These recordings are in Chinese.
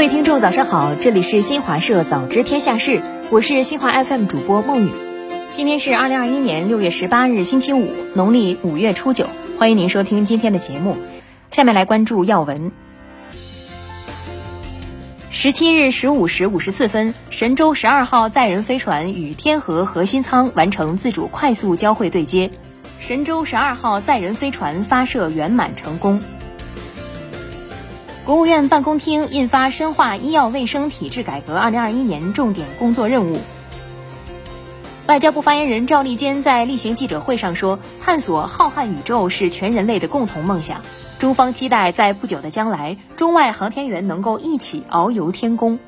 各位听众，早上好，这里是新华社早知天下事，我是新华 FM 主播孟雨。今天是二零二一年六月十八日，星期五，农历五月初九。欢迎您收听今天的节目。下面来关注要闻。十七日十五时五十四分，神舟十二号载人飞船与天河核心舱完成自主快速交会对接，神舟十二号载人飞船发射圆满成功。国务院办公厅印发《深化医药卫生体制改革二零二一年重点工作任务》。外交部发言人赵立坚在例行记者会上说：“探索浩瀚宇宙是全人类的共同梦想，中方期待在不久的将来，中外航天员能够一起遨游天宫。”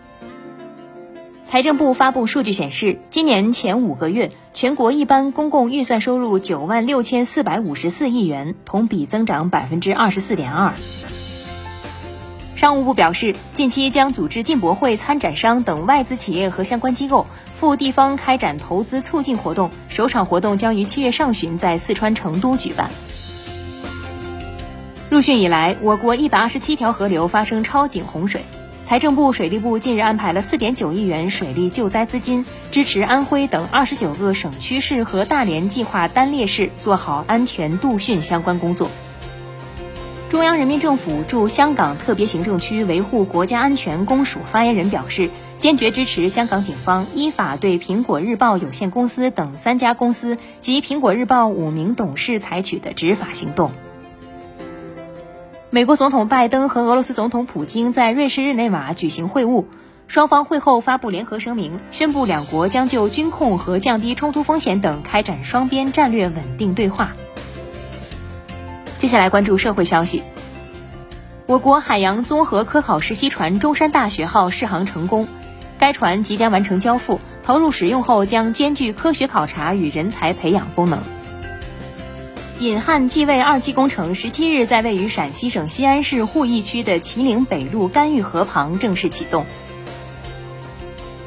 财政部发布数据显示，今年前五个月，全国一般公共预算收入九万六千四百五十四亿元，同比增长百分之二十四点二。商务部表示，近期将组织进博会参展商等外资企业和相关机构赴地方开展投资促进活动，首场活动将于七月上旬在四川成都举办。入汛以来，我国一百二十七条河流发生超警洪水，财政部、水利部近日安排了四点九亿元水利救灾资金，支持安徽等二十九个省区市和大连计划单列市做好安全度汛相关工作。中央人民政府驻香港特别行政区维护国家安全公署发言人表示，坚决支持香港警方依法对苹果日报有限公司等三家公司及苹果日报五名董事采取的执法行动。美国总统拜登和俄罗斯总统普京在瑞士日内瓦举行会晤，双方会后发布联合声明，宣布两国将就军控和降低冲突风险等开展双边战略稳定对话。接下来关注社会消息。我国海洋综合科考实习船“中山大学号”试航成功，该船即将完成交付，投入使用后将兼具科学考察与人才培养功能。引汉济渭二期工程十七日在位于陕西省西安市鄠邑区的秦岭北路干峪河旁正式启动。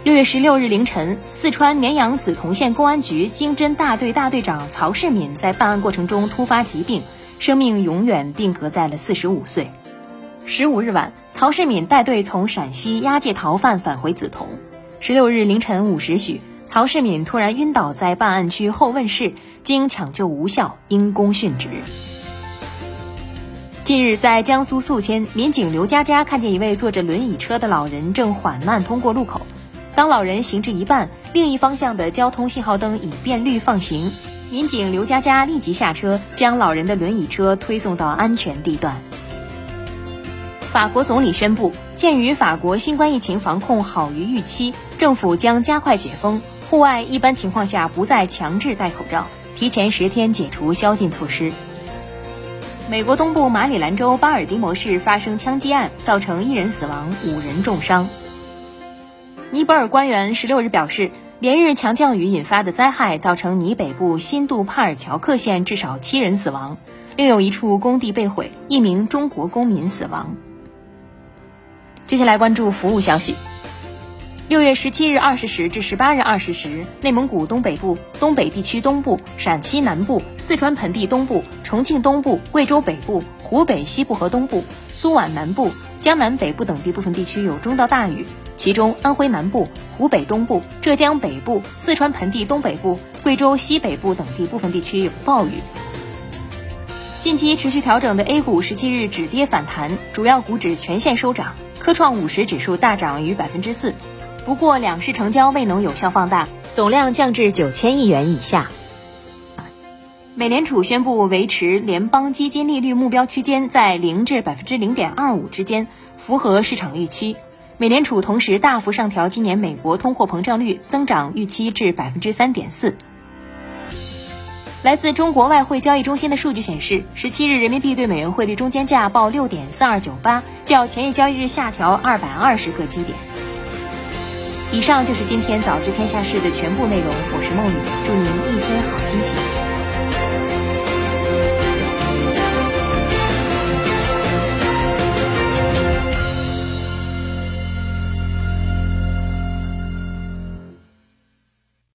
六月十六日凌晨，四川绵阳梓潼县公安局经侦大队大队长曹世敏在办案过程中突发疾病。生命永远定格在了四十五岁。十五日晚，曹世敏带队从陕西押解逃犯返回梓潼。十六日凌晨五时许，曹世敏突然晕倒在办案区候问室，经抢救无效，因公殉职。近日，在江苏宿迁，民警刘佳佳看见一位坐着轮椅车的老人正缓慢通过路口，当老人行至一半，另一方向的交通信号灯已变绿放行。民警刘佳佳立即下车，将老人的轮椅车推送到安全地段。法国总理宣布，鉴于法国新冠疫情防控好于预期，政府将加快解封，户外一般情况下不再强制戴口罩，提前十天解除宵禁措施。美国东部马里兰州巴尔的摩市发生枪击案，造成一人死亡，五人重伤。尼泊尔官员十六日表示。连日强降雨引发的灾害，造成尼北部新杜帕尔乔克县至少七人死亡，另有一处工地被毁，一名中国公民死亡。接下来关注服务消息。六月十七日二十时至十八日二十时，内蒙古东北部、东北地区东部、陕西南部、四川盆地东部、重庆东部、贵州北部、湖北西部和东部、苏皖南部、江南北部等地部分地区有中到大雨。其中，安徽南部、湖北东部、浙江北部、四川盆地东北部、贵州西北部等地部分地区有暴雨。近期持续调整的 A 股十七日止跌反弹，主要股指全线收涨，科创五十指数大涨逾百分之四。不过，两市成交未能有效放大，总量降至九千亿元以下。美联储宣布维持联邦基金利率目标区间在零至百分之零点二五之间，符合市场预期。美联储同时大幅上调今年美国通货膨胀率增长预期至百分之三点四。来自中国外汇交易中心的数据显示，十七日人民币对美元汇率中间价报六点四二九八，较前一交易日下调二百二十个基点。以上就是今天早知天下事的全部内容，我是梦雨，祝您一天好心情。